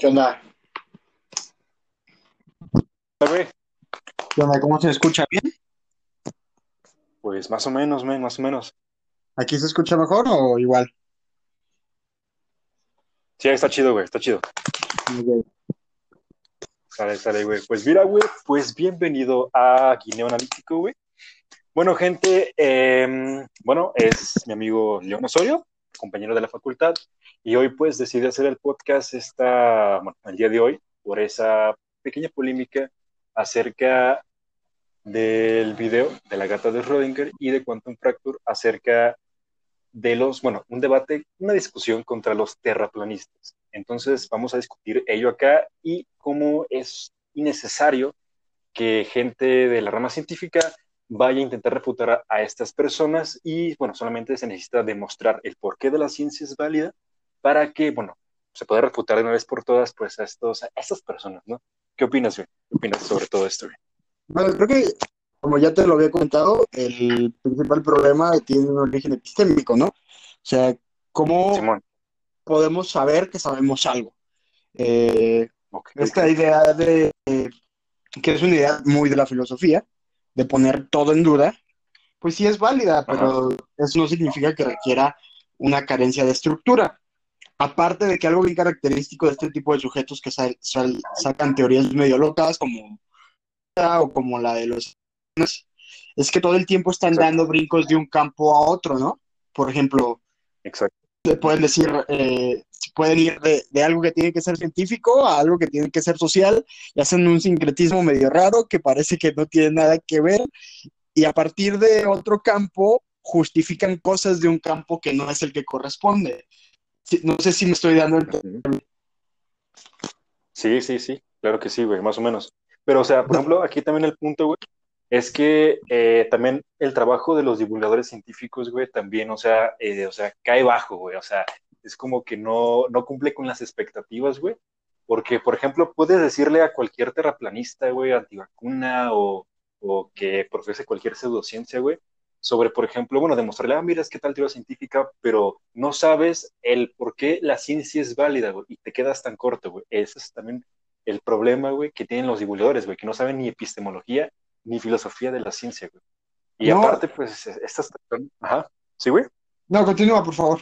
¿Qué onda? ¿Qué onda? ¿Cómo se escucha? ¿Bien? Pues más o menos, men, más o menos. ¿Aquí se escucha mejor o igual? Sí, está chido, güey, está chido. Ok. Sale, sale, güey. Pues mira, güey, pues bienvenido a Guineo Analítico, güey. Bueno, gente, em, bueno, es mi amigo León Osorio, compañero de la facultad, y hoy pues decidí hacer el podcast esta, bueno, el día de hoy por esa pequeña polémica acerca del video de la gata de Schrödinger y de Quantum Fracture acerca de los, bueno, un debate, una discusión contra los terraplanistas. Entonces vamos a discutir ello acá y cómo es innecesario que gente de la rama científica vaya a intentar refutar a, estas personas y, bueno, solamente se necesita demostrar el porqué de la ciencia es válida para que, bueno, se pueda refutar de una vez por todas, pues, a, estos, a estas personas, ¿no? ¿Qué opinas, güey? ¿Qué opinas sobre todo esto? Bueno, creo que, como ya te lo había comentado, el principal problema tiene un origen epistémico, ¿no? O sea, ¿cómo Simón, podemos saber que sabemos algo? Eh, ok, esta idea de, que es una idea muy de la filosofía, de poner todo en duda, pues sí es válida, pero eso no significa que requiera una carencia de estructura. Aparte de que algo bien característico de este tipo de sujetos que sal- sal- sacan teorías medio locas, como o como la de los es que todo el tiempo están Exacto. dando brincos de un campo a otro, ¿no? Por ejemplo, exacto. Le pueden decir, eh, pueden ir de, de algo que tiene que ser científico a algo que tiene que ser social y hacen un sincretismo medio raro que parece que no tiene nada que ver y a partir de otro campo justifican cosas de un campo que no es el que corresponde. No sé si me estoy dando el... Sí, sí, sí, claro que sí, güey, más o menos. Pero, o sea, por ejemplo, aquí también el punto, güey, es que eh, también el trabajo de los divulgadores científicos, güey, también, o sea, eh, o sea, cae bajo, güey, o sea, es como que no, no cumple con las expectativas, güey, porque, por ejemplo, puedes decirle a cualquier terraplanista, güey, antivacuna o, o que profese cualquier pseudociencia, güey, sobre, por ejemplo, bueno, demostrarle, ah, mira, es que tal teoría científica, pero no sabes el por qué la ciencia es válida, güey, y te quedas tan corto, güey. Ese es también el problema, güey, que tienen los divulgadores, güey, que no saben ni epistemología ni filosofía de la ciencia, güey. Y No. aparte, pues, estas personas, ajá, sí, güey. No, continúa, por favor.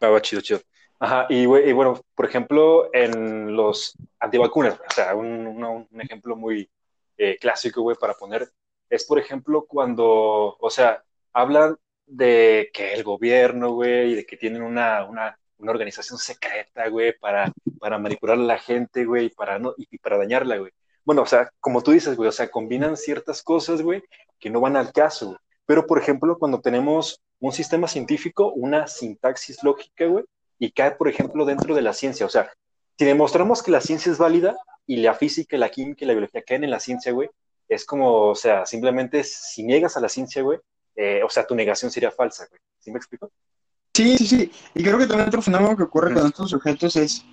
Ah, va, chido, chido. Ajá, y, güey, y bueno, por ejemplo, en los antivacunas, o sea, un, un- un ejemplo muy eh, clásico, güey, para poner, es, por ejemplo, cuando, o sea, hablan de que el gobierno, güey, y de que tienen una, una, una organización secreta, güey, para, para manipular a la gente, güey, y para, no, y, y para dañarla, güey. Bueno, o sea, como tú dices, güey, o sea, combinan ciertas cosas, güey, que no van al caso, güey. Pero, por ejemplo, cuando tenemos un sistema científico, una sintaxis lógica, güey, y cae, por ejemplo, dentro de la ciencia. O sea, si demostramos que la ciencia es válida y la física, la química y la biología caen en la ciencia, güey, es como, o sea, simplemente si niegas a la ciencia, güey, eh, o sea, tu negación sería falsa, güey. ¿Sí me explico? Sí, sí, sí. Y creo que también otro fenómeno que ocurre con estos sujetos es,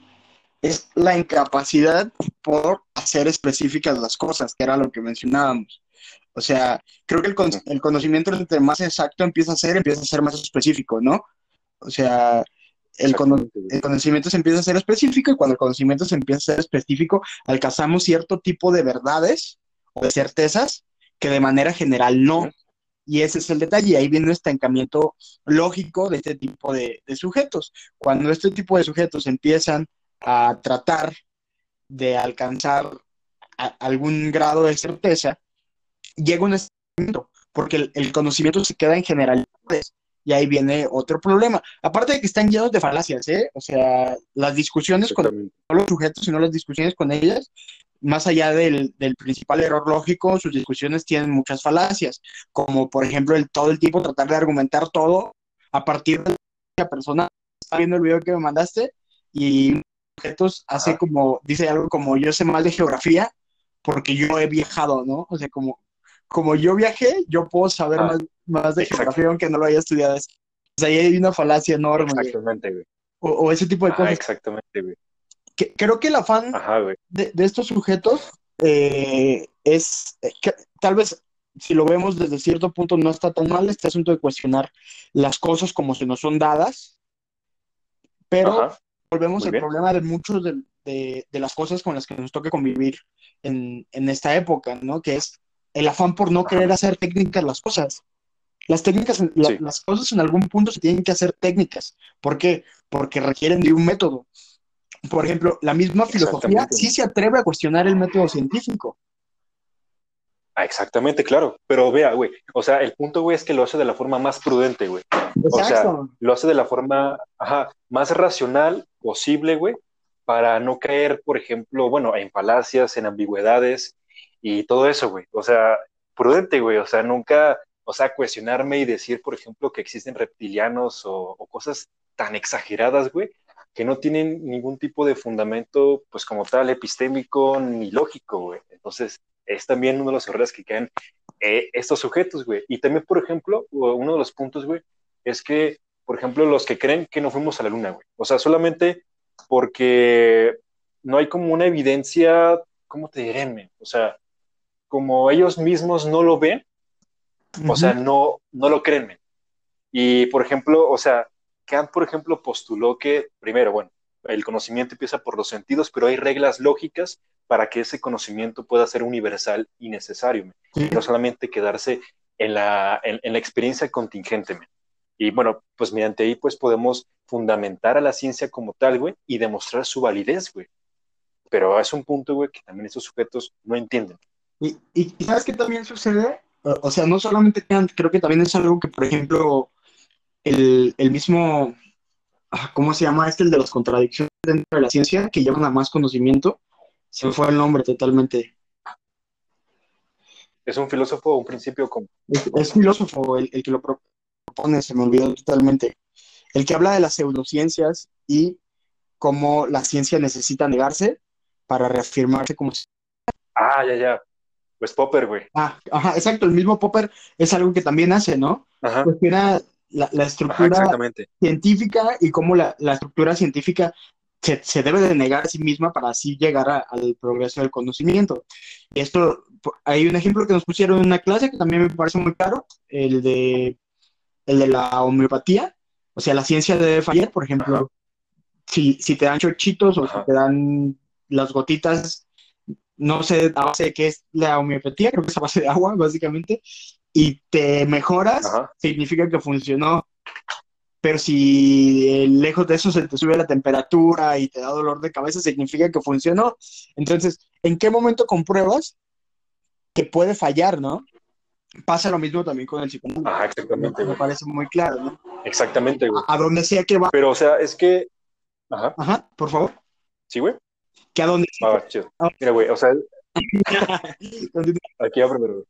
es la incapacidad por hacer específicas las cosas, que era lo que mencionábamos. O sea, creo que el, con- el conocimiento entre más exacto empieza a ser, empieza a ser más específico, ¿no? O sea, el, el conocimiento se empieza a ser específico y cuando el conocimiento se empieza a ser específico, alcanzamos cierto tipo de verdades o de certezas que de manera general no. Y ese es el detalle, y ahí viene un estancamiento lógico de este tipo de, de sujetos. Cuando este tipo de sujetos empiezan a tratar de alcanzar a- algún grado de certeza, llega un estancamiento, porque el, el conocimiento se queda en generalidades. Y ahí viene otro problema. Aparte de que están llenos de falacias, ¿eh? O sea, las discusiones con los sujetos, sino las discusiones con ellas, más allá del, del principal error lógico, sus discusiones tienen muchas falacias, como por ejemplo el todo el tiempo tratar de argumentar todo a partir de la persona está viendo el video que me mandaste y sujetos hace como, dice algo como yo sé más de geografía porque yo he viajado, ¿no? O sea, como, como yo viajé, yo puedo saber Ah, más, más de geografía aunque no lo haya estudiado. O sea, ahí hay una falacia enorme. Exactamente, güey. o, o ese tipo de Ajá, cosas. exactamente, güey. Que, creo que el afán Ajá, de, de estos sujetos eh, es eh, que tal vez si lo vemos desde cierto punto no está tan mal este asunto de cuestionar las cosas como se nos son dadas, pero Ajá. Volvemos al problema de muchos de, las cosas con las que nos toca convivir en, esta época, ¿no? Que es el afán por no querer hacer técnicas las cosas. Las técnicas, las cosas en algún punto se tienen que hacer técnicas. ¿Por qué? Porque requieren de un método. Por ejemplo, la misma filosofía sí se atreve a cuestionar el método científico. Ah, exactamente, claro. Pero vea, güey, o sea, el punto, güey, es que lo hace de la forma más prudente, güey. O sea, lo hace de la forma más racional posible, güey, para no caer, por ejemplo, bueno, en falacias, en ambigüedades y todo eso, güey. O sea, prudente, güey. O sea, nunca, o sea, cuestionarme y decir, por ejemplo, que existen reptilianos o, o cosas tan exageradas, güey, que no tienen ningún tipo de fundamento, pues como tal, epistémico ni lógico, güey. Entonces, es también uno de los errores que caen eh, estos sujetos, güey. Y también, por ejemplo, uno de los puntos, güey, es que, por ejemplo, los que creen que no fuimos a la luna, güey. O sea, solamente porque no hay como una evidencia, ¿cómo te diré, O sea, como ellos mismos no lo ven, o sea, no, no lo creen, Y, por ejemplo, o sea, Kant, por ejemplo, postuló que, primero, bueno, el conocimiento empieza por los sentidos, pero hay reglas lógicas para que ese conocimiento pueda ser universal y necesario, no solamente quedarse en la, en, la experiencia contingente. Y bueno, pues mediante ahí pues podemos fundamentar a la ciencia como tal, güey, y demostrar su validez, güey. Pero es un punto, güey, que también estos sujetos no entienden. Y, y ¿sabes qué también sucede? O sea, no solamente creo que también es algo que, por ejemplo, el, el mismo, ah, ¿cómo se llama este? El de las contradicciones dentro de la ciencia, que llevan a más conocimiento, se me fue el nombre totalmente. ¿Es un filósofo o un principio como? Es, filósofo el, que lo propone, se me olvidó totalmente. El que habla de las pseudociencias y cómo la ciencia necesita negarse para reafirmarse como... Ah, ya, ya. Pues Popper, güey. Ah, ajá, exacto. El mismo Popper es algo que también hace, ¿no? Ajá. Pues era la, estructura científica y cómo la, la, estructura científica se, debe de negar a sí misma para así llegar al progreso del conocimiento. Esto, hay un ejemplo que nos pusieron en una clase que también me parece muy claro, el de, el de la homeopatía. O sea, la ciencia debe fallar, por ejemplo, si, si, te dan chochitos o si te dan las gotitas, no sé a base de qué es la homeopatía, creo que es a base de agua, básicamente, y te mejoras, significa que funcionó pero si eh, lejos de eso se te sube la temperatura y te da dolor de cabeza, significa que funcionó. Entonces, ¿en qué momento compruebas que puede fallar, no? Pasa lo mismo también con el psicoanálisis. Ajá, exactamente. Me parece muy claro, ¿no? Exactamente, güey. A, donde sea que va. Pero, o sea, es que. Ajá. Ajá, por favor. Sí, güey. Que a donde sea. Ah, chido. Mira, güey, o sea. Aquí va primero, güey.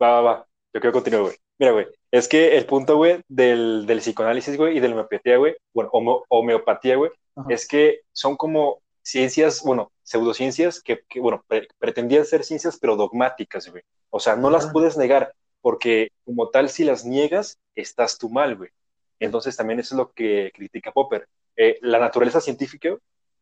Va, va, va. Yo quiero continuar, güey. Mira, güey, es que el punto, güey, del, del, psicoanálisis, güey, y de la homeopatía, güey, bueno, homeopatía, güey, es que son como ciencias, bueno, pseudociencias que, que bueno, pretendían ser ciencias, pero dogmáticas, güey. O sea, no las puedes negar, porque como tal, si las niegas, estás tú mal, güey. Entonces, también eso es lo que critica Popper. Eh, la naturaleza científica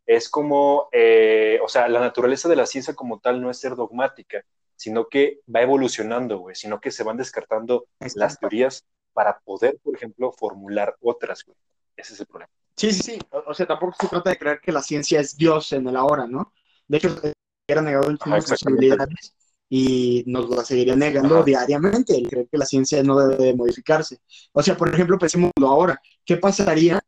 es como, eh, o sea, la naturaleza de la ciencia como tal no es ser dogmática, sino que va evolucionando, güey, sino que se van descartando las teorías para poder, por ejemplo, formular otras, güey. Ese es el problema. Sí, sí, sí. O, sea, tampoco se trata de creer que la ciencia es Dios en el ahora, ¿no? De hecho, era negado el de posibilidades y nos lo seguiría negando diariamente, el creer que la ciencia no debe de modificarse. O sea, por ejemplo, pensémoslo ahora. ¿Qué pasaría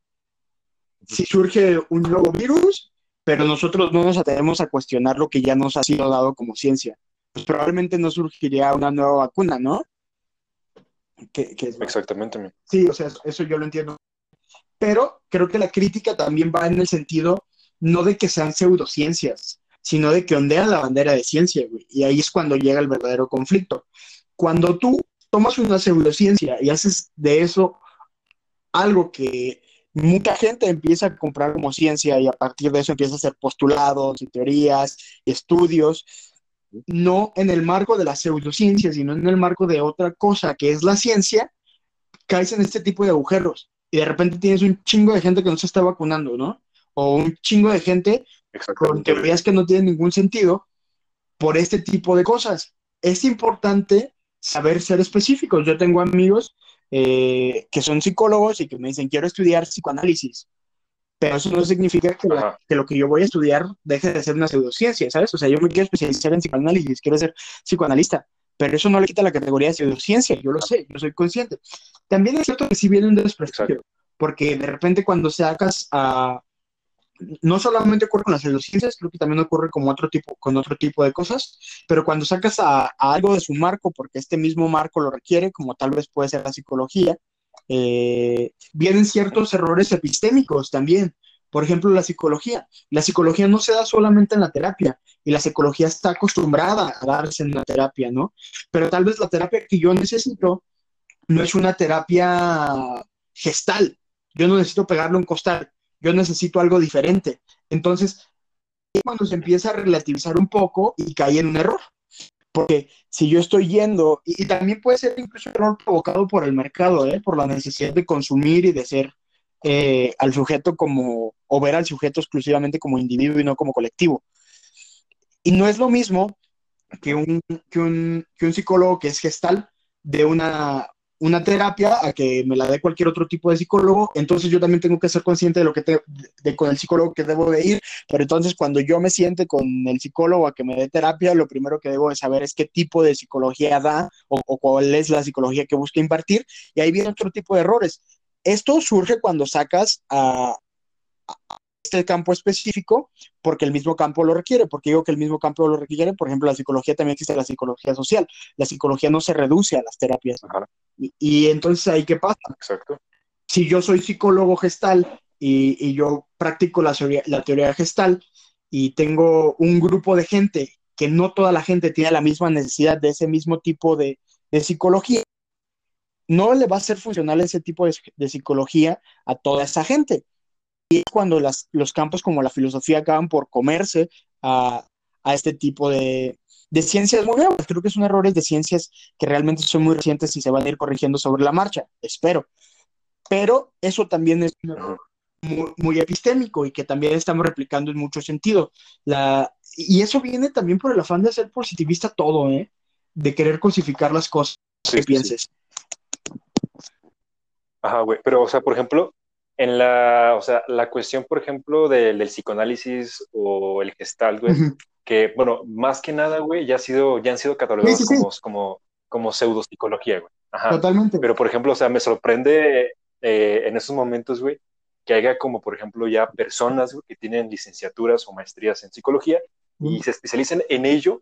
si surge un nuevo virus, pero nosotros no nos atrevemos a cuestionar lo que ya nos ha sido dado como ciencia? Pues probablemente no surgiría una nueva vacuna, ¿no? Exactamente. Sí, o sea, eso yo lo entiendo. Pero creo que la crítica también va en el sentido no de que sean pseudociencias, sino de que ondean la bandera de ciencia, güey. Y ahí es cuando llega el verdadero conflicto. Cuando tú tomas una pseudociencia y haces de eso algo que mucha gente empieza a comprar como ciencia y a partir de eso empieza a hacer postulados y teorías y estudios, no en el marco de la pseudociencia, sino en el marco de otra cosa que es la ciencia, caes en este tipo de agujeros y de repente tienes un chingo de gente que no se está vacunando, ¿no? O un chingo de gente con teorías que no tienen ningún sentido por este tipo de cosas. Es importante saber ser específicos. Yo tengo amigos eh, que son psicólogos y que me dicen, quiero estudiar psicoanálisis. Pero eso no significa que, que, lo que yo voy a estudiar deje de ser una pseudociencia, ¿sabes? O sea, yo me quiero especializar en psicoanálisis, quiero ser psicoanalista, pero eso no le quita la categoría de pseudociencia, yo lo sé, yo soy consciente. También es cierto que sí viene un desprestigio, porque de repente cuando sacas a... No solamente ocurre con las pseudociencias, creo que también ocurre con otro tipo, con otro tipo de cosas, pero cuando sacas a, algo de su marco, porque este mismo marco lo requiere, como tal vez puede ser la psicología, eh, vienen ciertos errores epistémicos también. Por ejemplo, la psicología. La psicología no se da solamente en la terapia y la psicología está acostumbrada a darse en la terapia, ¿no? Pero tal vez la terapia que yo necesito no es una terapia gestal. Yo no necesito pegarle un costal, yo necesito algo diferente. Entonces, cuando se empieza a relativizar un poco y cae en un error. Porque si yo estoy yendo, y, también puede ser incluso un error provocado por el mercado, ¿eh? por la necesidad de consumir y de ser eh, al sujeto como, o ver al sujeto exclusivamente como individuo y no como colectivo. Y no es lo mismo que un, que un, que un psicólogo que es gestal de una, una terapia a que me la dé cualquier otro tipo de psicólogo, entonces yo también tengo que ser consciente de lo que te, de, con el psicólogo que debo de ir, pero entonces cuando yo me siente con el psicólogo a que me dé terapia, lo primero que debo de saber es qué tipo de psicología da o, o cuál es la psicología que busca impartir, y ahí viene otro tipo de errores. Esto surge cuando sacas a, este campo específico porque el mismo campo lo requiere, porque digo que el mismo campo lo requiere, por ejemplo, la psicología también existe la psicología social, la psicología no se reduce a las terapias. Y, entonces ahí qué pasa? Exacto. Si yo soy psicólogo gestal y, yo practico la teoría, la teoría gestal y tengo un grupo de gente que no toda la gente tiene la misma necesidad de ese mismo tipo de, de psicología, no le va a ser funcional ese tipo de, psicología a toda esa gente. Y es cuando los campos como la filosofía acaban por comerse a, este tipo de, ciencias muy nuevas. Creo que son errores de ciencias que realmente son muy recientes y se van a ir corrigiendo sobre la marcha, espero. Pero eso también es un error muy, epistémico y que también estamos replicando en mucho sentido. La, y eso viene también por el afán de ser positivista todo, ¿eh? de querer cosificar las cosas que pienses. Ajá, güey. Pero, o sea, por ejemplo, en la, o sea, la cuestión, por ejemplo, del, psicoanálisis o el gestal, güey, que, bueno, más que nada, güey, ya, ha sido, ya han sido catalogados como, como, como pseudopsicología, güey. Ajá. Totalmente. Pero, por ejemplo, o sea, me sorprende eh, en esos momentos, güey, que haya como, por ejemplo, ya personas que tienen licenciaturas o maestrías en psicología y se especialicen en ello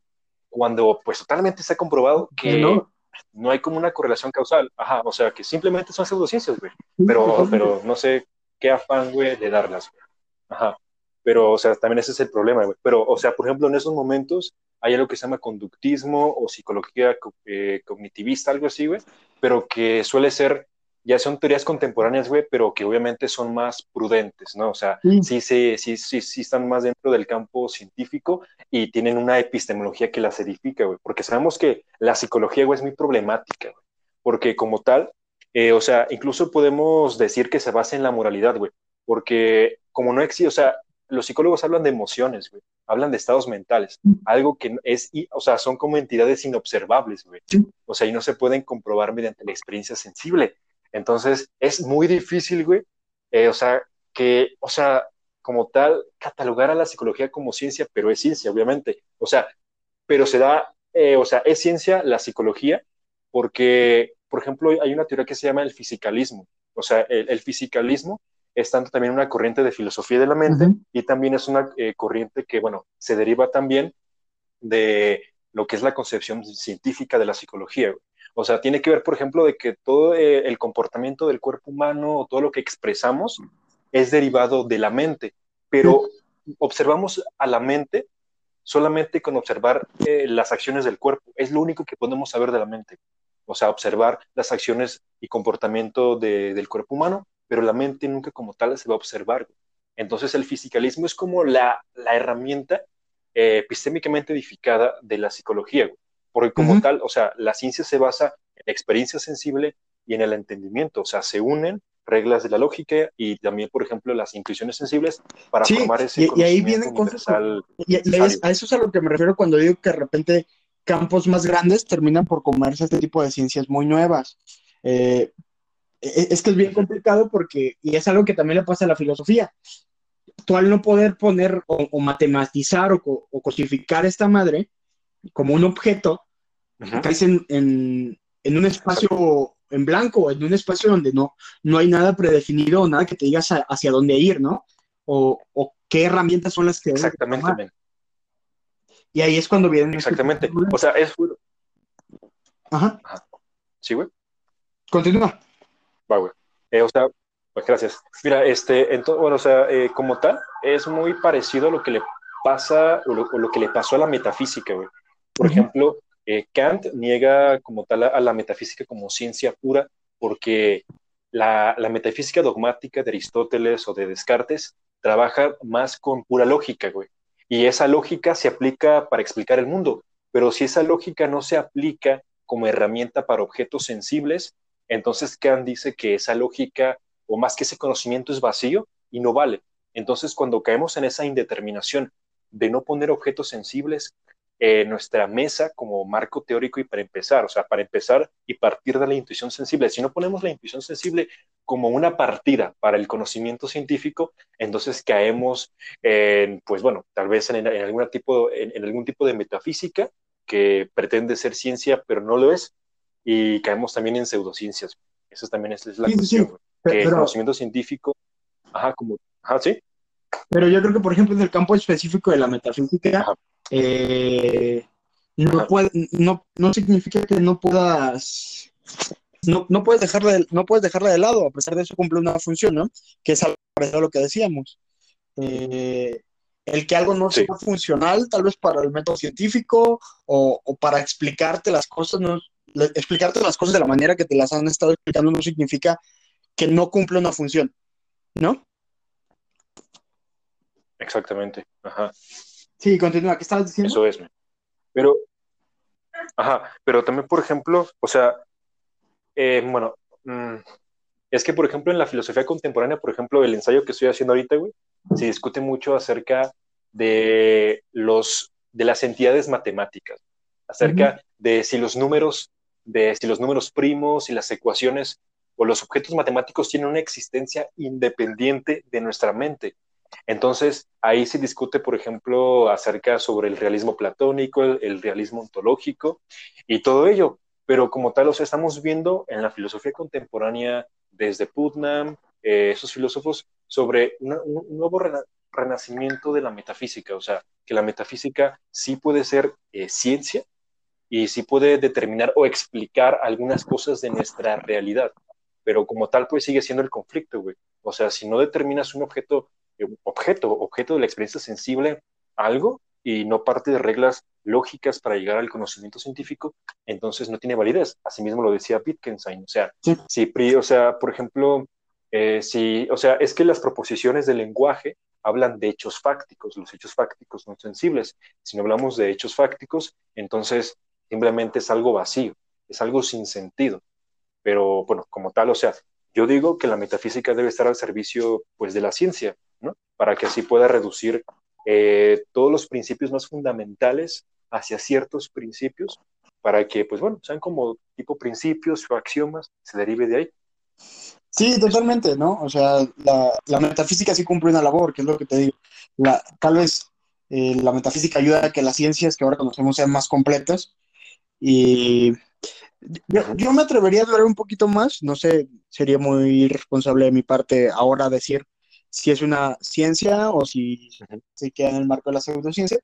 cuando, pues, totalmente se ha comprobado que... No no hay como una correlación causal. Ajá, o sea, que simplemente son pseudociencias, güey. Pero, pero no sé qué afán, güey, de darlas, Ajá. Pero, o sea, también ese es el problema, güey. Pero, o sea, por ejemplo, en esos momentos hay algo que se llama conductismo o psicología eh, cognitivista, algo así, güey, pero que suele ser ya son teorías contemporáneas, güey, pero que obviamente son más prudentes, ¿no? O sea, sí, sí, sí, sí, sí están más dentro del campo científico y tienen una epistemología que las edifica, güey, porque sabemos que la psicología, güey, es muy problemática, güey, porque como tal, eh, o sea, incluso podemos decir que se basa en la moralidad, güey, porque como no existe, o sea, los psicólogos hablan de emociones, güey, hablan de estados mentales, algo que es, o sea, son como entidades inobservables, güey, o sea, y no se pueden comprobar mediante la experiencia sensible. Entonces, es muy difícil, güey, eh, o sea, que, o sea, como tal, catalogar a la psicología como ciencia, pero es ciencia, obviamente. O sea, pero se da, eh, o sea, es ciencia la psicología porque, por ejemplo, hay una teoría que se llama el fisicalismo. O sea, el, fisicalismo es tanto también una corriente de filosofía de la mente y también es una eh, corriente que, bueno, se deriva también de lo que es la concepción científica de la psicología. O sea, tiene que ver, por ejemplo, de que todo eh, el comportamiento del cuerpo humano o todo lo que expresamos es derivado de la mente, pero observamos a la mente solamente con observar eh, las acciones del cuerpo. Es lo único que podemos saber de la mente. O sea, observar las acciones y comportamiento del cuerpo humano, pero la mente nunca como tal se va a observar. Entonces el fisicalismo es como la, herramienta eh, epistémicamente edificada de la psicología porque como tal, o sea, la ciencia se basa en la experiencia sensible y en el entendimiento, o sea, se unen reglas de la lógica y también, por ejemplo, las intuiciones sensibles para formar ese y, y ahí vienen cosas y, a eso es a lo que me refiero cuando digo que de repente campos más grandes terminan por comerse este tipo de ciencias muy nuevas. Eh, e, es que es bien complicado porque, y es algo que también le pasa a la filosofía, tú al no poder poner o, matematizar o, cosificar esta madre como un objeto, caes en, en, un espacio en blanco, en un espacio donde no, no hay nada predefinido o nada que te digas hacia dónde ir, ¿no? O, qué herramientas son las que... Exactamente. Y ahí es cuando vienen... Exactamente. O sea, es... Ajá. Sí, güey. Continúa. Va, güey. Eh, o sea, pues gracias. Mira, este, entonces, bueno, o sea, eh, como tal, es muy parecido a lo que le pasa o lo, que le pasó a la metafísica, güey. Por ejemplo, eh, Kant niega como tal a, la metafísica como ciencia pura porque la, la, metafísica dogmática de Aristóteles o de Descartes trabaja más con pura lógica, güey. Y esa lógica se aplica para explicar el mundo, pero si esa lógica no se aplica como herramienta para objetos sensibles, entonces Kant dice que esa lógica o más que ese conocimiento es vacío y no vale. Entonces cuando caemos en esa indeterminación de no poner objetos sensibles en nuestra mesa como marco teórico y para empezar, o sea, para empezar y partir de la intuición sensible. Si no ponemos la intuición sensible como una partida para el conocimiento científico, entonces caemos en, pues bueno, tal vez en, algún, tipo, en algún tipo de metafísica que pretende ser ciencia, pero no lo es, y caemos también en pseudociencias. Eso también es, la cuestión, que el conocimiento científico, ajá, como, ajá, sí. Pero yo creo que, por ejemplo, en el campo específico de la metafísica, eh, no, puede, no, no significa que no puedas no, no, puedes dejarla de, no puedes dejarla de lado, a pesar de eso cumple una función, ¿no? Que es algo lo que decíamos. Eh, el que algo no sea funcional, tal vez para el método científico o, o, para explicarte las cosas, no, explicarte las cosas de la manera que te las han estado explicando no significa que no cumple una función, ¿no? Exactamente, ajá. Sí, continúa, ¿qué estabas diciendo? Eso es, pero, ajá, pero también, por ejemplo, o sea, eh, bueno, mm, es que, por ejemplo, en la filosofía contemporánea, por ejemplo, el ensayo que estoy haciendo ahorita, güey, se discute mucho acerca de los de las entidades matemáticas, acerca de si los números de si los números primos y las ecuaciones o los objetos matemáticos tienen una existencia independiente de nuestra mente. Entonces, ahí se discute, por ejemplo, acerca sobre el realismo platónico, el, realismo ontológico y todo ello. Pero como tal, o sea, estamos viendo en la filosofía contemporánea desde Putnam, eh, esos filósofos, sobre un nuevo renacimiento de la metafísica, o sea, que la metafísica sí puede ser eh, ciencia, y sí puede determinar o explicar algunas cosas de nuestra realidad, pero como tal pues sigue siendo el conflicto, güey. O sea, si no determinas un objeto, objeto, objeto de la experiencia sensible, algo, y no parte de reglas lógicas para llegar al conocimiento científico, entonces no tiene validez. Asimismo lo decía Wittgenstein. O sea, si, o sea, por ejemplo, eh, si, o sea, es que las proposiciones del lenguaje hablan de hechos fácticos, los hechos fácticos no sensibles. Si no hablamos de hechos fácticos, entonces simplemente es algo vacío, es algo sin sentido. Pero bueno, como tal, o sea, yo digo que la metafísica debe estar al servicio pues de la ciencia, Para que así pueda reducir eh, todos los principios más fundamentales hacia ciertos principios, para que pues bueno, sean como tipo principios o axiomas, se derive de ahí. Sí, totalmente, ¿no? O sea, la, metafísica sí cumple una labor, que es lo que te digo. La, tal vez eh, la metafísica ayuda a que las ciencias que ahora conocemos sean más completas, y yo, me atrevería a hablar un poquito más, no sé, sería muy irresponsable de mi parte ahora decir si es una ciencia o si se queda en el marco de la pseudociencia,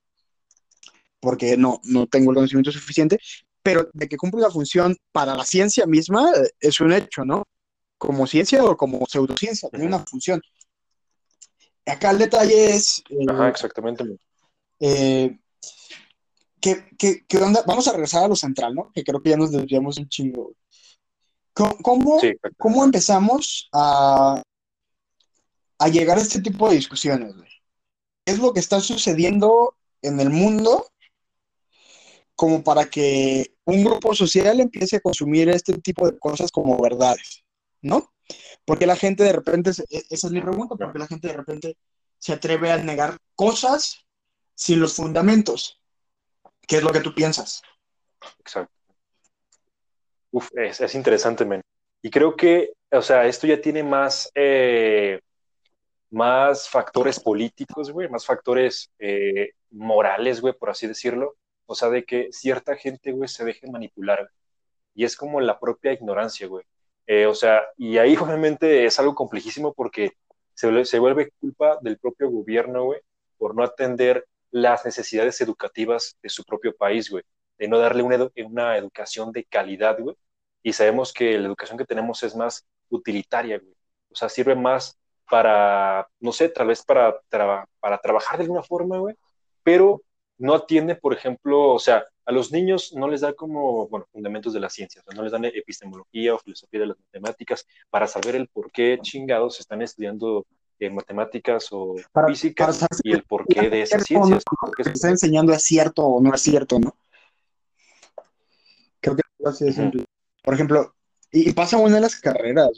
porque no, no tengo el conocimiento suficiente, pero de que cumple una función para la ciencia misma eh, es un hecho, ¿no? Como ciencia o como pseudociencia, tiene una función. Acá el detalle es... Eh, Ajá, exactamente. Eh, ¿Qué, onda? Vamos a regresar a lo central, ¿no? Que creo que ya nos desviamos un chingo. ¿Cómo, cómo, empezamos a, a llegar a este tipo de discusiones? ¿Qué es lo que está sucediendo en el mundo como para que un grupo social empiece a consumir este tipo de cosas como verdades, ¿no? Porque la gente de repente, e, esa es mi pregunta, porque la gente de repente se atreve a negar cosas sin los fundamentos. ¿Qué es lo que tú piensas? Exacto. Uf, es, interesante, men. Y creo que, o sea, esto ya tiene más, eh, más factores políticos, güey, más factores eh, morales, güey, por así decirlo. O sea, de que cierta gente, güey, se deje manipular. Y es como la propia ignorancia, güey. Eh, o sea, y ahí obviamente es algo complejísimo porque se, se vuelve culpa del propio gobierno, güey, por no atender las necesidades educativas de su propio país, güey, de no darle una, una educación de calidad, güey. Y sabemos que la educación que tenemos es más utilitaria, güey. O sea, sirve más para, no sé, tal vez para, para trabajar de alguna forma, güey, pero no atiende, por ejemplo, o sea, a los niños no les da como, bueno, fundamentos de la ciencia, o sea, no les dan epistemología o filosofía de las matemáticas para saber el por qué chingados están estudiando eh, matemáticas o física y el porqué de esas ciencias. No, está enseñando es cierto o no es cierto, ¿no? Creo que así simple. Por ejemplo, y, pasa una de las carreras,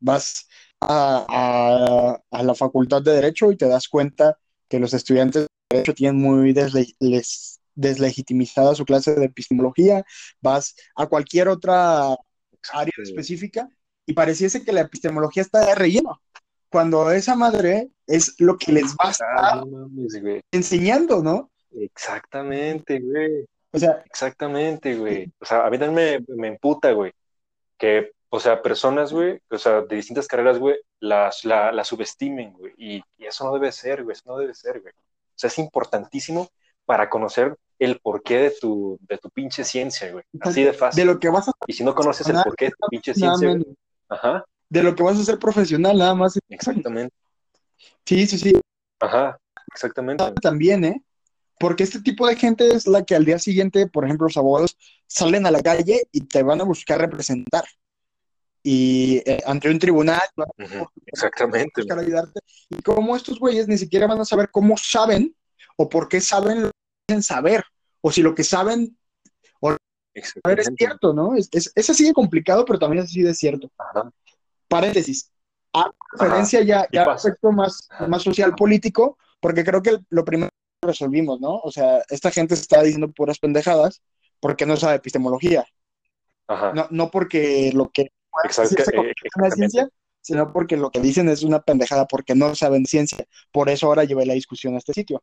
vas a, a, la facultad de Derecho y te das cuenta que los estudiantes de Derecho tienen muy deslegitimizada su clase de epistemología, vas a cualquier otra área específica y pareciese que la epistemología está de relleno, cuando esa madre es lo que les va a estar enseñando, ¿no? Exactamente, güey. O sea, exactamente, güey. O sea, a mí también me, me emputa, güey, que o sea, personas, güey, o sea, de distintas carreras, güey, las, la, subestimen, güey. Y, eso no debe ser, güey, eso no debe ser, güey. O sea, es importantísimo para conocer el porqué de tu, de tu pinche ciencia, güey. Así de fácil. De lo que vas a Y si no conoces el porqué de tu pinche ciencia, güey, ajá. De lo que vas a ser profesional, nada más. Exactamente. Sí, sí, sí. Ajá, exactamente. También, ¿eh? Porque este tipo de gente es la que al día siguiente, por ejemplo, los abogados salen a la calle y te van a buscar representar y eh, ante un tribunal. Exactamente. Y como estos güeyes ni siquiera van a saber cómo saben o por qué saben lo que dicen saber, o si lo que saben o saber es cierto, ¿no? Es, es, así de complicado, pero también es así de cierto. Paréntesis. A referencia ya, ya aspecto más, más social político, porque creo que lo primero que resolvimos, ¿no? O sea, esta gente está diciendo puras pendejadas porque no sabe epistemología. No, no porque lo que eh, ciencia, sino porque lo que dicen es una pendejada porque no saben ciencia. Por eso ahora llevé la discusión a este sitio.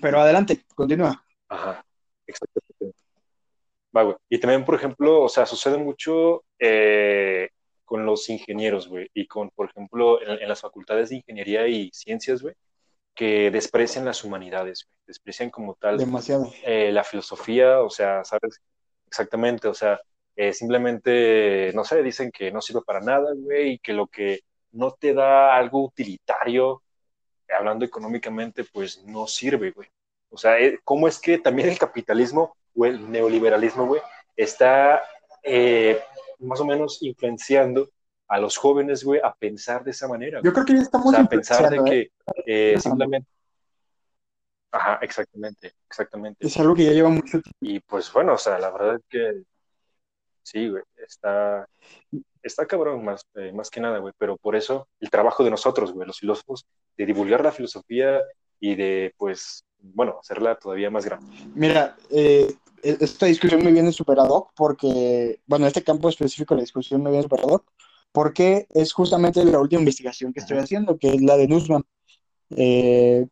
Pero adelante, continúa. Ajá, exactamente. Y también, por ejemplo, o sea, sucede mucho eh, con los ingenieros, güey, y con, por ejemplo, en, las facultades de ingeniería y ciencias, güey, que desprecian las humanidades, güey, desprecian como tal. Demasiado. Eh, la filosofía, o sea, ¿sabes? Exactamente, o sea, eh, simplemente, no sé, dicen que no sirve para nada, güey, y que lo que no te da algo utilitario, hablando económicamente, pues no sirve, güey. O sea, eh, ¿cómo es que también el capitalismo o el neoliberalismo, güey, está eh, más o menos influenciando a los jóvenes, güey, a pensar de esa manera? Yo creo que ya estamos o sea, a pensar de que simplemente... Ajá, exactamente, exactamente. Es algo que ya lleva mucho tiempo. Y pues bueno, o sea, la verdad es que Sí, güey, está, está cabrón más, eh, más que nada, güey, pero por eso el trabajo de nosotros, güey, los filósofos, de divulgar la filosofía y de, pues, bueno, hacerla todavía más grande. Mira, eh, e, esta discusión me viene super ad hoc porque, bueno, este campo específico de la discusión me viene super ad hoc porque es justamente la última investigación que estoy haciendo, que es la de Nussbaum. Eh,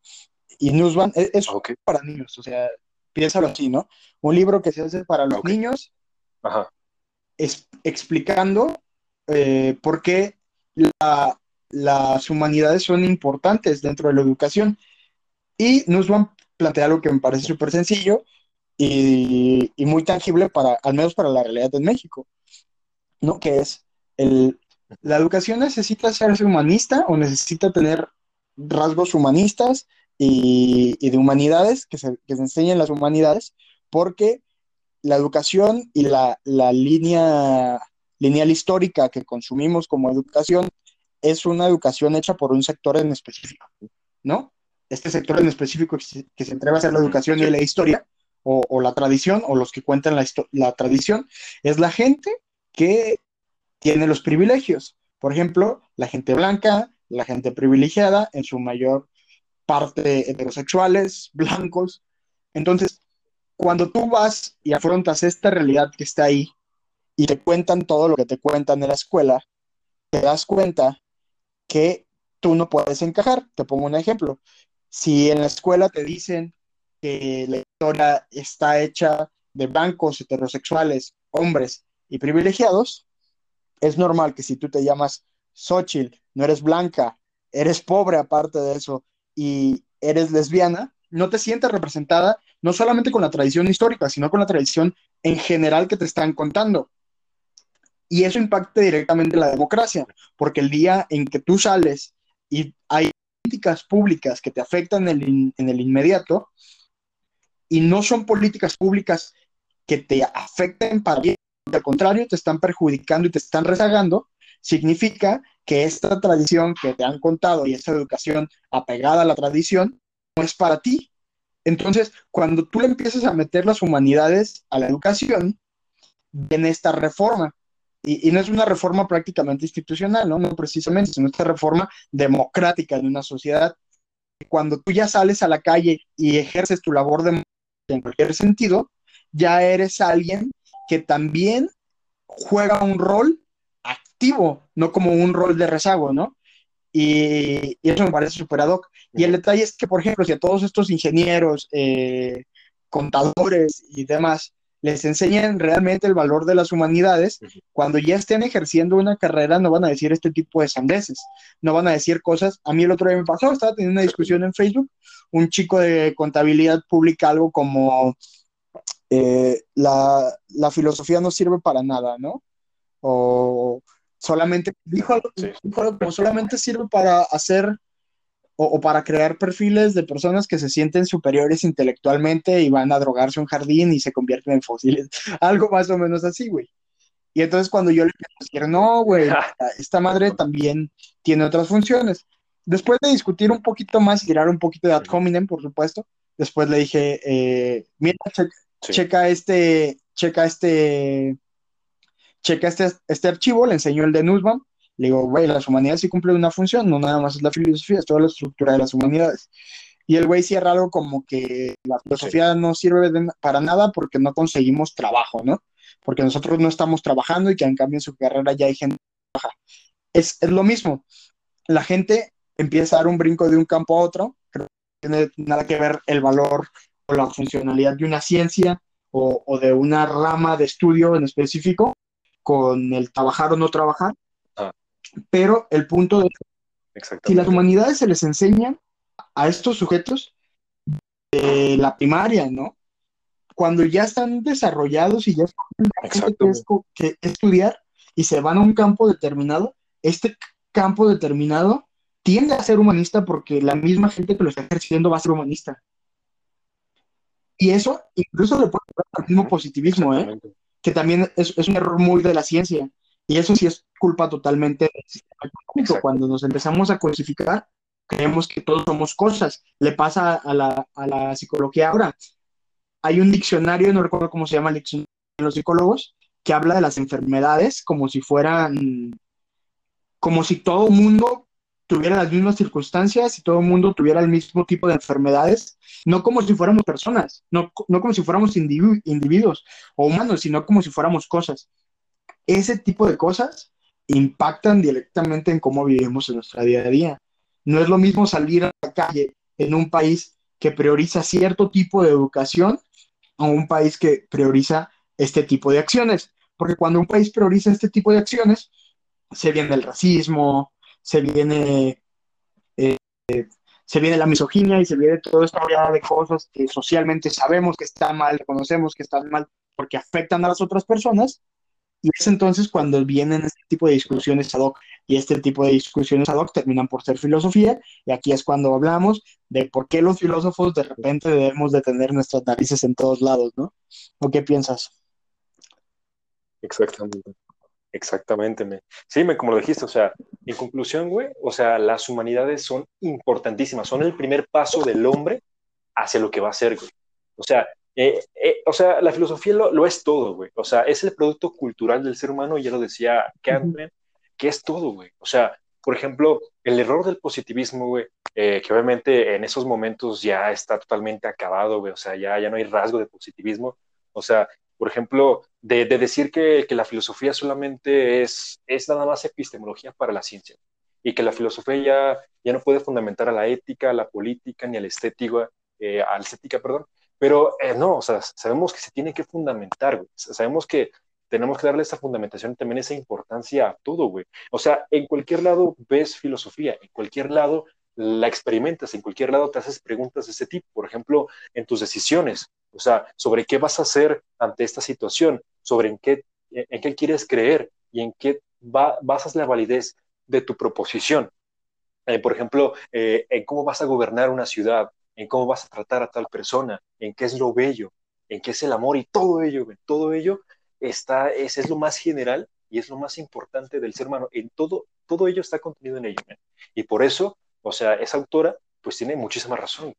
y Nussbaum e, es, para niños, o sea, piénsalo así, ¿no? Un libro que se hace para los niños. Ajá explicando eh, por qué las humanidades son importantes dentro de la educación. Y nos van a plantear algo que me parece súper sencillo y, muy tangible para, al menos para la realidad en México, ¿no? Que es el, la educación necesita ser humanista o necesita tener rasgos humanistas y, de humanidades, que se, que se enseñen las humanidades, porque la educación y la, línea lineal histórica que consumimos como educación es una educación hecha por un sector en específico, ¿no? Este sector en específico que se, que atreve a hacer la educación y la historia, o, la tradición, o los que cuentan la, la tradición, es la gente que tiene los privilegios. Por ejemplo, la gente blanca, la gente privilegiada, en su mayor parte heterosexuales, blancos. Entonces, cuando tú vas y afrontas esta realidad que está ahí y te cuentan todo lo que te cuentan en la escuela, te das cuenta que tú no puedes encajar. Te pongo un ejemplo. Si en la escuela te dicen que la historia está hecha de blancos, heterosexuales, hombres y privilegiados, es normal que si tú te llamas Xochitl, no eres blanca, eres pobre aparte de eso y eres lesbiana, no te sientes representada no solamente con la tradición histórica, sino con la tradición en general que te están contando. Y eso impacta directamente la democracia, porque el día en que tú sales y hay políticas públicas que te afectan en el, en el inmediato, y no son políticas públicas que te afecten para bien, al contrario, te están perjudicando y te están rezagando, significa que esta tradición que te han contado y esta educación apegada a la tradición no es para ti. Entonces, cuando tú le empiezas a meter las humanidades a la educación, viene esta reforma. Y, no es una reforma prácticamente institucional, ¿no? No precisamente, sino esta reforma democrática de una sociedad. Cuando tú ya sales a la calle y ejerces tu labor de en cualquier sentido, ya eres alguien que también juega un rol activo, no como un rol de rezago, ¿no? Y, eso me parece súper ad hoc. Y el detalle es que, por ejemplo, si a todos estos ingenieros, eh, contadores y demás les enseñan realmente el valor de las humanidades, cuando ya estén ejerciendo una carrera no van a decir este tipo de sandeces, no van a decir cosas. A mí el otro día me pasó, estaba teniendo una discusión en Facebook, un chico de contabilidad publica algo como eh, la, la, filosofía no sirve para nada, ¿no? O solamente, dijo como solamente sirve para hacer o, para crear perfiles de personas que se sienten superiores intelectualmente y van a drogarse un jardín y se convierten en fósiles. Algo más o menos así, güey. Y entonces cuando yo le dije, no, güey, esta madre también tiene otras funciones. Después de discutir un poquito más y tirar un poquito de ad hominem, por supuesto, después le dije, eh, mira, checa este, checa este, checa este, este archivo, le enseñó el de Nussbaum, le digo, güey, las humanidades sí cumplen una función, no nada más es la filosofía, es toda la estructura de las humanidades. Y el güey cierra algo como que la filosofía no sirve para nada porque no conseguimos trabajo, ¿no? Porque nosotros no estamos trabajando y que en cambio en su carrera ya hay gente que trabaja. Es, es lo mismo. La gente empieza a dar un brinco de un campo a otro, pero no tiene nada que ver el valor o la funcionalidad de una ciencia o, o de una rama de estudio en específico con el trabajar o no trabajar, pero el punto es, si las humanidades se les enseñan a estos sujetos de la primaria, ¿no? Cuando ya están desarrollados y ya que, que estudiar y se van a un campo determinado, este campo determinado tiende a ser humanista porque la misma gente que lo está ejerciendo va a ser humanista. Y eso incluso le puede al mismo positivismo, ¿eh? que también es, es, un error muy de la ciencia. Y eso sí es culpa totalmente del sistema económico. Cuando nos empezamos a codificar, creemos que todos somos cosas. Le pasa a la, a la psicología ahora. Hay un diccionario, no recuerdo cómo se llama el diccionario de los psicólogos, que habla de las enfermedades como si fueran, como si todo mundo tuviera las mismas circunstancias y todo el mundo tuviera el mismo tipo de enfermedades, no como si fuéramos personas, no, no como si fuéramos individuos o humanos, sino como si fuéramos cosas ese tipo de cosas impactan directamente en cómo vivimos en nuestra día a día. No es lo mismo salir a la calle en un país que prioriza cierto tipo de educación a un país que prioriza este tipo de acciones. Porque cuando un país prioriza este tipo de acciones, se viene el racismo, se viene, eh, se viene la misoginia y se viene toda esta oleada de cosas que socialmente sabemos que están mal, reconocemos que están mal porque afectan a las otras personas y es entonces cuando vienen este tipo de discusiones ad hoc, y este tipo de discusiones ad hoc terminan por ser filosofía, y aquí es cuando hablamos de por qué los filósofos de repente debemos de tener nuestras narices en todos lados, ¿no? ¿O qué piensas? Exactamente. Exactamente, me. sí, me, como lo dijiste, o sea, en conclusión, güey, o sea, las humanidades son importantísimas, son el primer paso del hombre hacia lo que va a ser, güey. O sea, eh, eh, o sea, la filosofía lo, es todo, güey. O sea, es el producto cultural del ser humano, ya lo decía Kantman, que es todo, güey. O sea, por ejemplo, el error del positivismo, güey, eh, que obviamente en esos momentos ya está totalmente acabado, güey. O sea, ya, ya no hay rasgo de positivismo. O sea, por ejemplo, de, decir que, que, la filosofía solamente es, es nada más epistemología para la ciencia y que la filosofía ya ya no puede fundamentar a la ética, a la política, ni a la estética, eh, a la estética, perdón, pero eh, no, o sea, sabemos que se tiene que fundamentar, sabemos que tenemos que darle esa fundamentación, también esa importancia a todo, güey. O sea, en cualquier lado ves filosofía, en cualquier lado la experimentas, en cualquier lado te haces preguntas de ese tipo, por ejemplo, en tus decisiones, o sea, sobre qué vas a hacer ante esta situación, sobre en qué, en qué quieres creer y en qué basas la validez de tu proposición. Eh, por ejemplo, eh, en cómo vas a gobernar una ciudad, en cómo vas a tratar a tal persona, en qué es lo bello, en qué es el amor y todo ello, todo ello está, es, es lo más general y es lo más importante del ser humano. En todo, todo ello está contenido en ello. Y por eso, o sea, esa autora, pues tiene muchísima razón,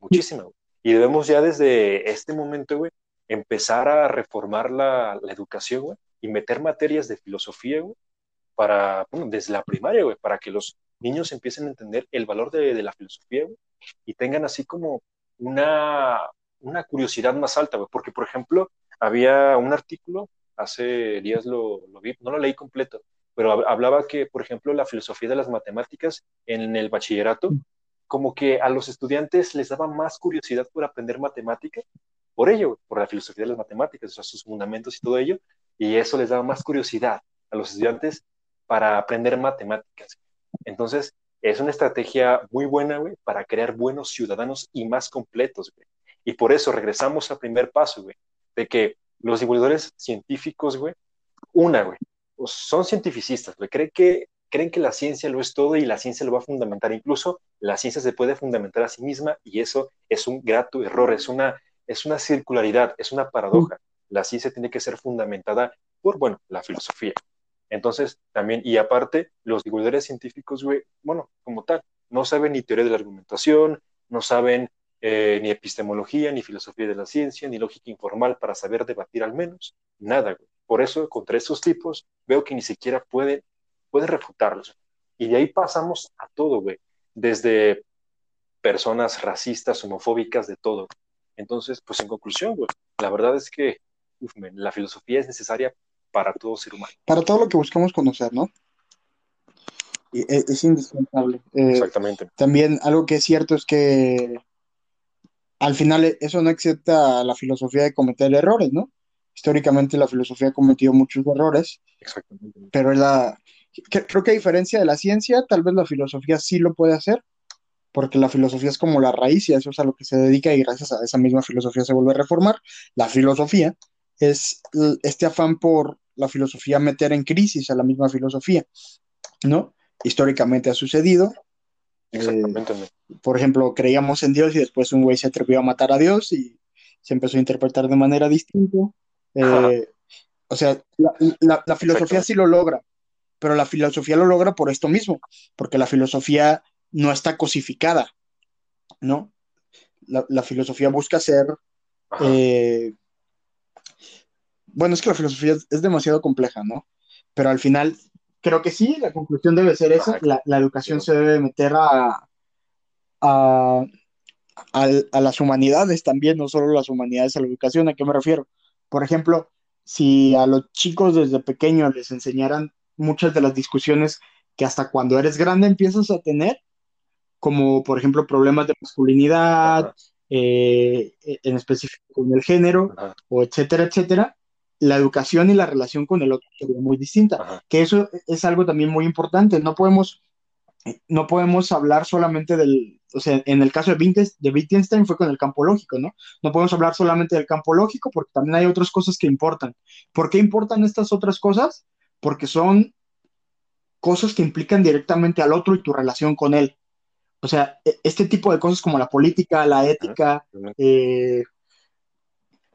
muchísima. Y debemos ya desde este momento, güey, empezar a reformar la, educación, güey, y meter materias de filosofía, para, bueno, desde la primaria, güey, para que los niños empiecen a entender el valor de, de la filosofía, güey, y tengan así como una, una curiosidad más alta, güey, porque, por ejemplo, había un artículo, hace días lo, vi, no lo leí completo, pero hablaba que, por ejemplo, la filosofía de las matemáticas en el bachillerato, como que a los estudiantes les daba más curiosidad por aprender matemática, por ello, por la filosofía de las matemáticas, o sea, sus fundamentos y todo ello, y eso les daba más curiosidad a los estudiantes para aprender matemáticas. Entonces, es una estrategia muy buena, güey, para crear buenos ciudadanos y más completos, güey. Y por eso regresamos al primer paso, güey, de que los divulgadores científicos, güey, una, güey, pues, son cientificistas, güey, creen que, creen que la ciencia lo es todo y la ciencia lo va a fundamentar. Incluso la ciencia se puede fundamentar a sí misma y eso es un grato error, es una, es una circularidad, es una paradoja. La ciencia tiene que ser fundamentada por, bueno, la filosofía. Entonces, también, y aparte, los divulgadores científicos, güey, bueno, como tal, no saben ni teoría de la argumentación, no saben eh, ni epistemología, ni filosofía de la ciencia, ni lógica informal para saber debatir al menos, nada. Por eso, contra esos tipos, veo que ni siquiera pueden, pueden refutarlos. Y de ahí pasamos a todo, güey, desde personas racistas, homofóbicas, de todo. Entonces, pues en conclusión, güey, la verdad es que la filosofía es necesaria para todo ser humano. Para todo lo que buscamos conocer, ¿no? E, es, indispensable. Eh, Exactamente. También algo que es cierto es que al final e, eso no excepta la filosofía de cometer errores, ¿no? Históricamente la filosofía ha cometido muchos errores, Exactamente. pero la, creo que a diferencia de la ciencia, tal vez la filosofía sí lo puede hacer, porque la filosofía es como la raíz y eso es a lo que se dedica y gracias a esa misma filosofía se vuelve a reformar. La filosofía es este afán por la filosofía meter en crisis a la misma filosofía, ¿no? Históricamente ha sucedido, Exactamente. por ejemplo, creíamos en Dios y después un güey se atrevió a matar a Dios y se empezó a interpretar de manera distinta. Eh, o sea, la, filosofía sí lo logra, pero la filosofía lo logra por esto mismo, porque la filosofía no está cosificada, ¿no? La, filosofía busca ser... Eh, bueno, es que la filosofía es demasiado compleja, ¿no? Pero al final creo que sí, la conclusión debe ser esa, la, educación se debe meter a, a, las humanidades también, no solo las humanidades a la educación, ¿a qué me refiero? Por ejemplo, si a los chicos desde pequeños les enseñaran muchas de las discusiones que hasta cuando eres grande empiezas a tener, como por ejemplo problemas de masculinidad, eh, en específico con el género, o etcétera, etcétera, la educación y la relación con el otro sería muy distinta. Que eso es algo también muy importante. No podemos, no podemos hablar solamente del, o sea, en el caso de, de Wittgenstein fue con el campo lógico, ¿no? No podemos hablar solamente del campo lógico porque también hay otras cosas que importan. ¿Por qué importan estas otras cosas? Porque son cosas que implican directamente al otro y tu relación con él. O sea, e, este tipo de cosas como la política, la ética, eh,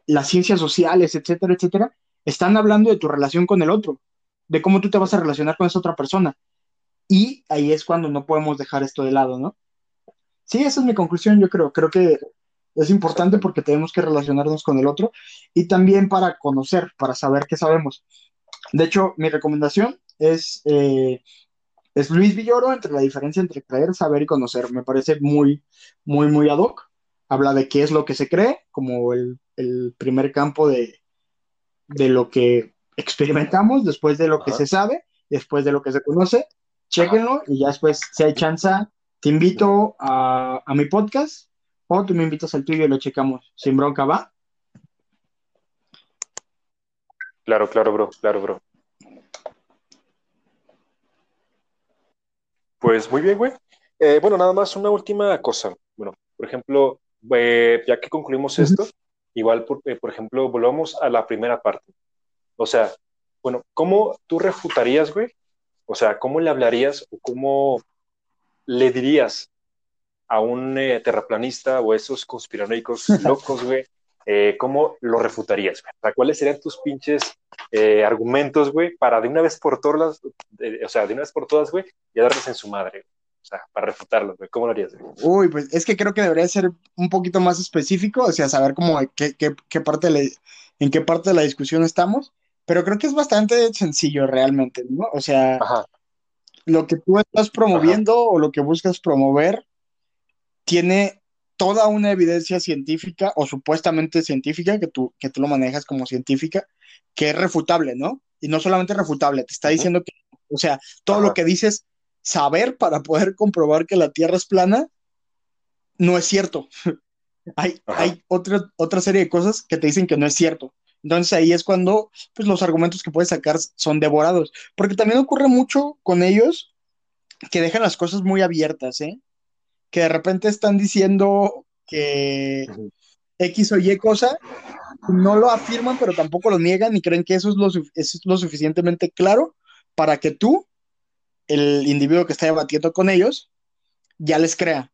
las ciencias sociales, etcétera, etcétera, están hablando de tu relación con el otro, de cómo tú te vas a relacionar con esa otra persona. Y ahí es cuando no podemos dejar esto de lado, ¿no? Sí, esa es mi conclusión, yo creo. Creo que es importante porque tenemos que relacionarnos con el otro y también para conocer, para saber qué sabemos. De hecho, mi recomendación es, eh, es Luis Villoro entre la diferencia entre creer, saber y conocer. Me parece muy, muy, muy ad hoc. Habla de qué es lo que se cree, como el el primer campo de, de lo que experimentamos, después de lo que se sabe, después de lo que se conoce, chequenlo y ya después, si hay chance, te invito a, a mi podcast o tú me invitas al tuyo y lo checamos. Sin bronca, ¿va? Claro, claro, bro, claro, bro. Pues muy bien, güey. Eh, bueno, nada más una última cosa. Bueno, por ejemplo, eh, ya que concluimos esto, igual, por, eh, por ejemplo, volvamos a la primera parte. O sea, bueno, ¿cómo tú refutarías, güey? O sea, ¿cómo le hablarías o cómo le dirías a un terraplanista o a esos conspiranoicos locos, güey? ¿Cómo lo refutarías? Güey? O sea, ¿cuáles serían tus pinches argumentos, güey, para de una vez por todas, o sea, de una vez por todas, güey, y darles en su madre? O sea, para refutarlo, güey. ¿Cómo lo harías? Uy, pues es que creo que debería ser un poquito más específico, o sea, saber cómo, qué, qué, qué parte le, en qué parte de la discusión estamos, pero creo que es bastante sencillo realmente, ¿no? O sea, Ajá. lo que tú estás promoviendo Ajá. o lo que buscas promover tiene toda una evidencia científica o supuestamente científica, que tú, que tú lo manejas como científica, que es refutable, ¿no? Y no solamente refutable, te está diciendo que, o sea, todo Ajá. lo que dices saber para poder comprobar que la Tierra es plana, no es cierto. hay hay otra, otra serie de cosas que te dicen que no es cierto. Entonces ahí es cuando pues, los argumentos que puedes sacar son devorados. Porque también ocurre mucho con ellos que dejan las cosas muy abiertas, ¿eh? Que de repente están diciendo que X o Y cosa, no lo afirman, pero tampoco lo niegan y creen que eso es lo, eso es lo suficientemente claro para que tú el individuo que está debatiendo con ellos ya les crea.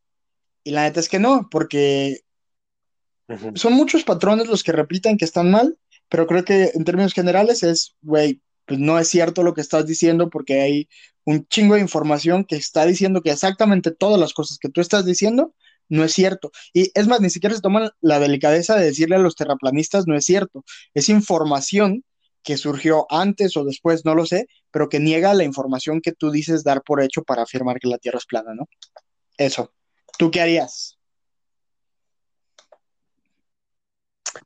Y la neta es que no, porque uh -huh. son muchos patrones los que repiten que están mal, pero creo que en términos generales es, güey, pues no es cierto lo que estás diciendo porque hay un chingo de información que está diciendo que exactamente todas las cosas que tú estás diciendo no es cierto. Y es más, ni siquiera se toman la delicadeza de decirle a los terraplanistas no es cierto. Es información que surgió antes o después, no lo sé, pero que niega la información que tú dices dar por hecho para afirmar que la Tierra es plana, ¿no? Eso. ¿Tú qué harías?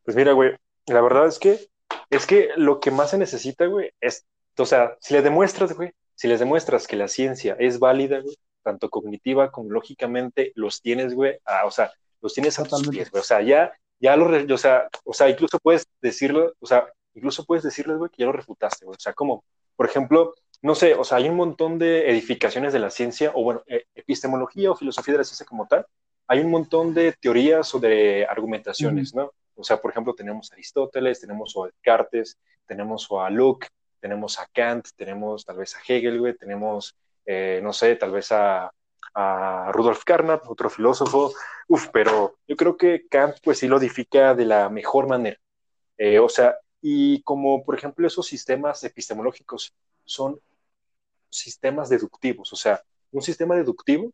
Pues mira, güey, la verdad es que es que lo que más se necesita, güey, es, o sea, si le demuestras, güey, si les demuestras que la ciencia es válida, güey, tanto cognitiva como lógicamente, los tienes, güey, a, o sea, los tienes a tus pies, güey, o sea, ya, ya lo, o sea, o sea, incluso puedes decirlo, o sea, incluso puedes decirles, güey, que ya lo refutaste, güey. O sea, como, por ejemplo, no sé, o sea, hay un montón de edificaciones de la ciencia, o bueno, epistemología o filosofía de la ciencia como tal, hay un montón de teorías o de argumentaciones, ¿no? O sea, por ejemplo, tenemos a Aristóteles, tenemos a Descartes, tenemos a Locke, tenemos a Kant, tenemos tal vez a Hegel, güey, tenemos, eh, no sé, tal vez a, a Rudolf Carnap, otro filósofo, uf, pero yo creo que Kant, pues sí lo edifica de la mejor manera. Eh, o sea, y como, por ejemplo, esos sistemas epistemológicos son sistemas deductivos, o sea, un sistema deductivo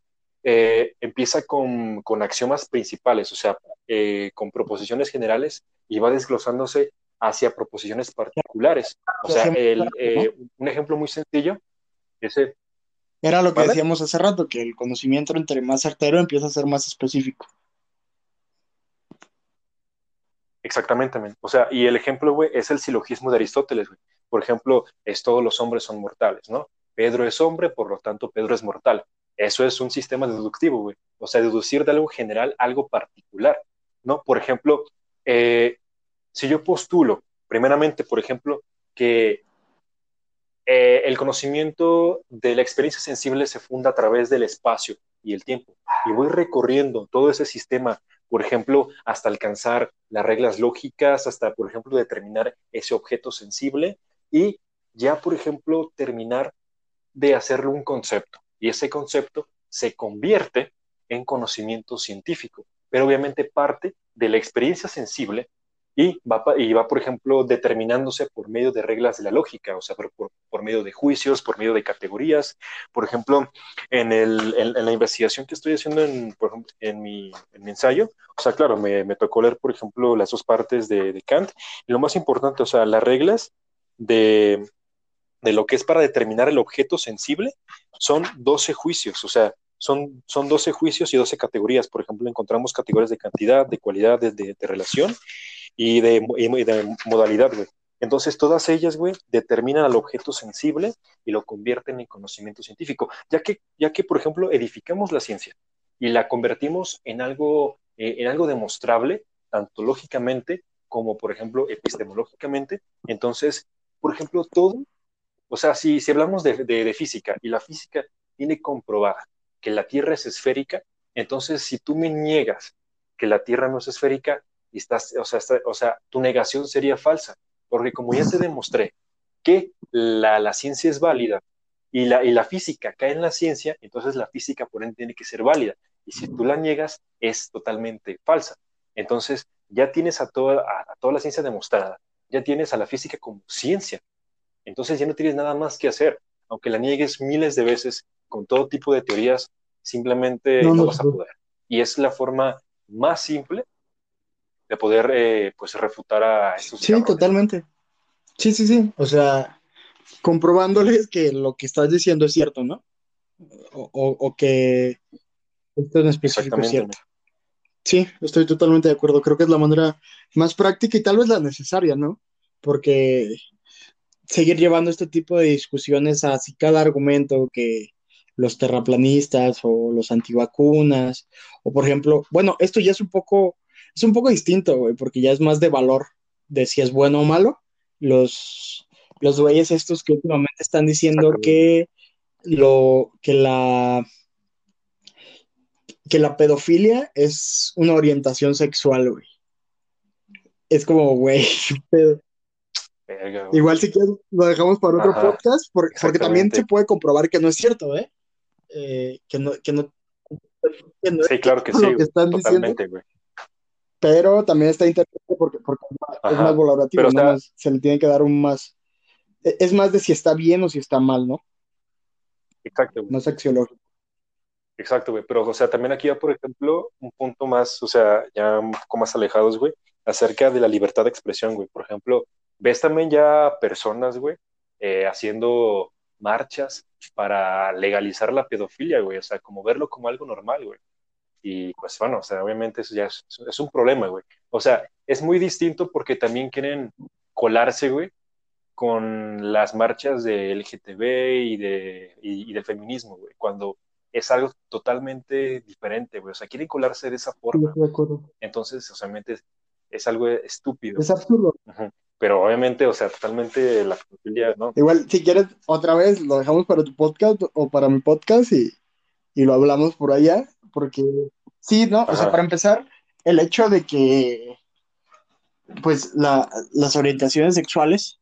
eh, empieza con, con, axiomas principales, o sea, eh, con proposiciones generales y va desglosándose hacia proposiciones particulares. O sea, el, eh, un ejemplo muy sencillo, ese... Era lo que ¿vale? decíamos hace rato, que el conocimiento entre más certero empieza a ser más específico. Exactamente, o sea, y el ejemplo, güey, es el silogismo de Aristóteles, güey. Por ejemplo, es todos los hombres son mortales, ¿no? Pedro es hombre, por lo tanto, Pedro es mortal. Eso es un sistema deductivo, güey. O sea, deducir de algo general algo particular, ¿no? Por ejemplo, eh, si yo postulo, primeramente, por ejemplo, que eh, el conocimiento de la experiencia sensible se funda a través del espacio y el tiempo, y voy recorriendo todo ese sistema por ejemplo, hasta alcanzar las reglas lógicas, hasta, por ejemplo, determinar ese objeto sensible y ya, por ejemplo, terminar de hacerlo un concepto. Y ese concepto se convierte en conocimiento científico, pero obviamente parte de la experiencia sensible y va, y va, por ejemplo, determinándose por medio de reglas de la lógica, o sea, por, por, medio de juicios, por medio de categorías. Por ejemplo, en, el, en, en la investigación que estoy haciendo en, por ejemplo, en, mi, en mi ensayo, o sea, claro, me, me tocó leer, por ejemplo, las dos partes de, de, Kant, y lo más importante, o sea, las reglas de, de lo que es para determinar el objeto sensible son 12 juicios, o sea, son, son 12 juicios y 12 categorías. Por ejemplo, encontramos categorías de cantidad, de cualidad, de, de, de relación y de, modalidad, güey. Entonces, todas ellas, güey, determinan al objeto sensible y lo convierten en conocimiento científico, ya que, ya que por ejemplo, edificamos la ciencia y la convertimos en algo, eh, en algo demostrable, tanto lógicamente como, por ejemplo, epistemológicamente. Entonces, por ejemplo, todo, o sea, si, si hablamos de, de, de física y la física tiene comprobada que la Tierra es esférica, entonces si tú me niegas que la Tierra no es esférica, y estás, o sea, o sea, tu negación sería falsa, porque como ya te demostré que la, la ciencia es válida y la, y la física cae en la ciencia, entonces la física por ende tiene que ser válida. Y si tú la niegas, es totalmente falsa. Entonces ya tienes a toda, a, toda la ciencia demostrada, ya tienes a la física como ciencia. Entonces ya no tienes nada más que hacer. Aunque la niegues miles de veces con todo tipo de teorías, simplemente no, no, no vas a poder. Y es la forma más simple de poder eh, pues refutar a estos Sí, cabrones. totalmente. Sí, sí, sí. O sea, comprobándoles que lo que estás diciendo es cierto, ¿no? O, o, o que esto en específico es cierto. Sí, estoy totalmente de acuerdo. Creo que es la manera más práctica y tal vez la necesaria, ¿no? Porque seguir llevando este tipo de discusiones así cada argumento que los terraplanistas o los antivacunas, o por ejemplo, bueno, esto ya es un poco, es un poco distinto, güey, porque ya es más de valor de si es bueno o malo. Los, los güeyes estos que últimamente están diciendo que lo, que la, que la pedofilia es una orientación sexual, güey. Es como, güey, pedo. Verga, Igual si quieres lo dejamos para otro Ajá, podcast, porque, porque, también se puede comprobar que no es cierto, ¿eh? eh que, no, que, no, que no, sí, claro que sí, lo que están totalmente, güey. Pero también está interesante porque, porque Ajá, es más valorativo, pero, ¿no? o sea, más, se le tiene que dar un más... e, Es más de si está bien o si está mal, ¿no? Exacto, güey. Más axiológico. Exacto, güey. Pero, o sea, también aquí ya, por ejemplo, un punto más, o sea, ya un poco más alejados, güey, acerca de la libertad de expresión, güey. Por ejemplo, ves también ya personas, güey, eh, haciendo marchas para legalizar la pedofilia, güey, o sea, como verlo como algo normal, güey. Y pues bueno, o sea, obviamente eso ya es, es, un problema, güey. O sea, es muy distinto porque también quieren colarse, güey, con las marchas de LGTB y, de, y, y del feminismo, güey, cuando es algo totalmente diferente, güey. O sea, quieren colarse de esa forma. Sí, de acuerdo. Entonces, o sea, es, es algo estúpido. Es absurdo. -huh pero obviamente, o sea, totalmente la familia, ¿no? Igual, si quieres, otra vez lo dejamos para tu podcast o para mi podcast y, y lo hablamos por allá, porque sí, ¿no? Ajá. O sea, para empezar, el hecho de que, pues, la, las orientaciones sexuales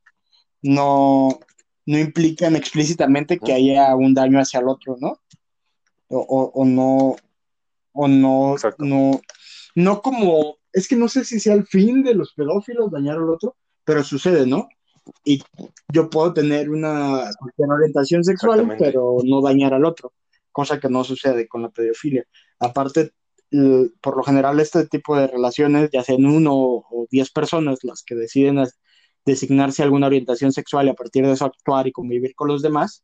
no, no implican explícitamente que haya un daño hacia el otro, ¿no? O, o, o no, o no, Exacto. no, no como, es que no sé si sea el fin de los pedófilos dañar al otro, pero sucede, ¿no? Y yo puedo tener una, una orientación sexual, pero no dañar al otro, cosa que no sucede con la pedofilia. Aparte, por lo general, este tipo de relaciones, ya sean uno o diez personas las que deciden designarse alguna orientación sexual y a partir de eso actuar y convivir con los demás,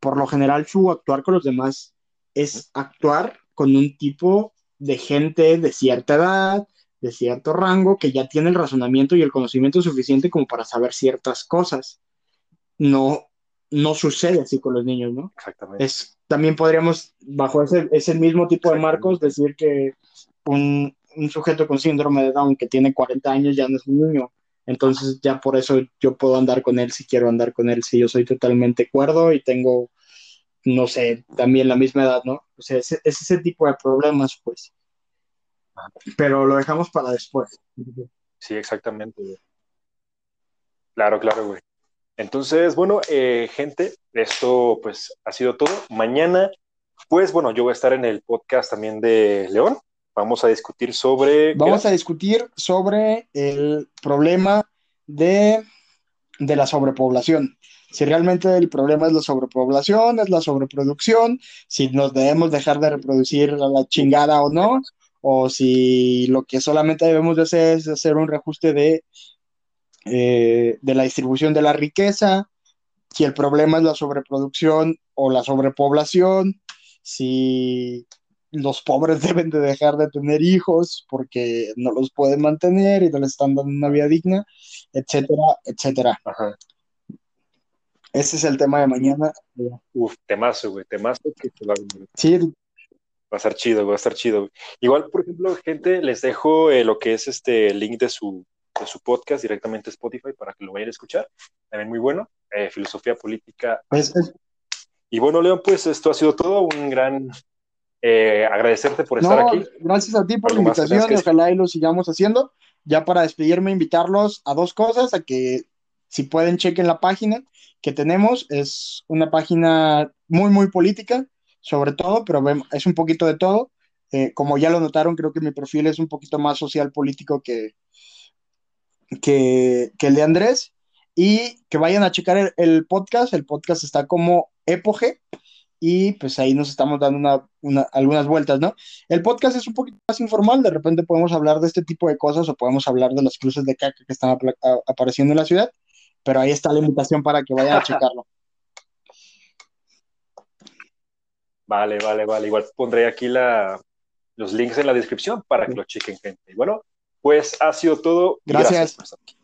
por lo general su actuar con los demás es actuar con un tipo de gente de cierta edad, de cierto rango que ya tiene el razonamiento y el conocimiento suficiente como para saber ciertas cosas. No, no sucede así con los niños, ¿no? Exactamente. Es, también podríamos, bajo ese, ese mismo tipo de marcos, decir que un, un, sujeto con síndrome de Down que tiene 40 años ya no es un niño. Entonces ya por eso yo puedo andar con él si quiero andar con él, si yo soy totalmente cuerdo y tengo, no sé, también la misma edad, ¿no? O sea, es, es ese tipo de problemas, pues pero lo dejamos para después. Sí, exactamente. Claro, claro, güey. Entonces, bueno, eh, gente, esto pues ha sido todo. Mañana, pues bueno, yo voy a estar en el podcast también de León. Vamos a discutir sobre... Vamos a discutir sobre el problema de, de la sobrepoblación. Si realmente el problema es la sobrepoblación, es la sobreproducción, si nos debemos dejar de reproducir a la chingada o no, o si lo que solamente debemos de hacer es hacer un reajuste de, eh, de la distribución de la riqueza, si el problema es la sobreproducción o la sobrepoblación, si los pobres deben de dejar de tener hijos porque no los pueden mantener y no les están dando una vida digna, etcétera, etcétera. Ajá. Ese es el tema de mañana. Uf, temazo, güey, temazo que te va a venir. Sí, Va a estar chido, va a estar chido. güey. Igual, por ejemplo, gente, les dejo eh, lo que es este el link de su, de su podcast directamente a Spotify para que lo vayan a escuchar. También muy bueno. eh, filosofía política. es- es- Y bueno, León, pues esto ha sido todo. Un gran eh, agradecerte por estar no, aquí. gracias a ti por la ¿Algo más que invitación y ojalá y lo sigamos haciendo. Ya para despedirme, invitarlos a dos cosas, a que si pueden chequen la página que tenemos. Es una página muy, muy política, sobre todo, pero es un poquito de todo. Eh, como ya lo notaron, creo que mi perfil es un poquito más social político que, que, que el de Andrés. Y que vayan a checar el, el podcast. El podcast está como Epoge. Y pues ahí nos estamos dando una, una- algunas vueltas, ¿no? El podcast es un poquito más informal, de repente podemos hablar de este tipo de cosas o podemos hablar de las cruces de caca que están apareciendo en la ciudad, pero ahí está la invitación para que vayan a checarlo. Vale, vale, vale. Igual pondré aquí la, los links en la descripción para que lo chequen, gente. Y bueno, pues ha sido todo. Gracias. por estar aquí.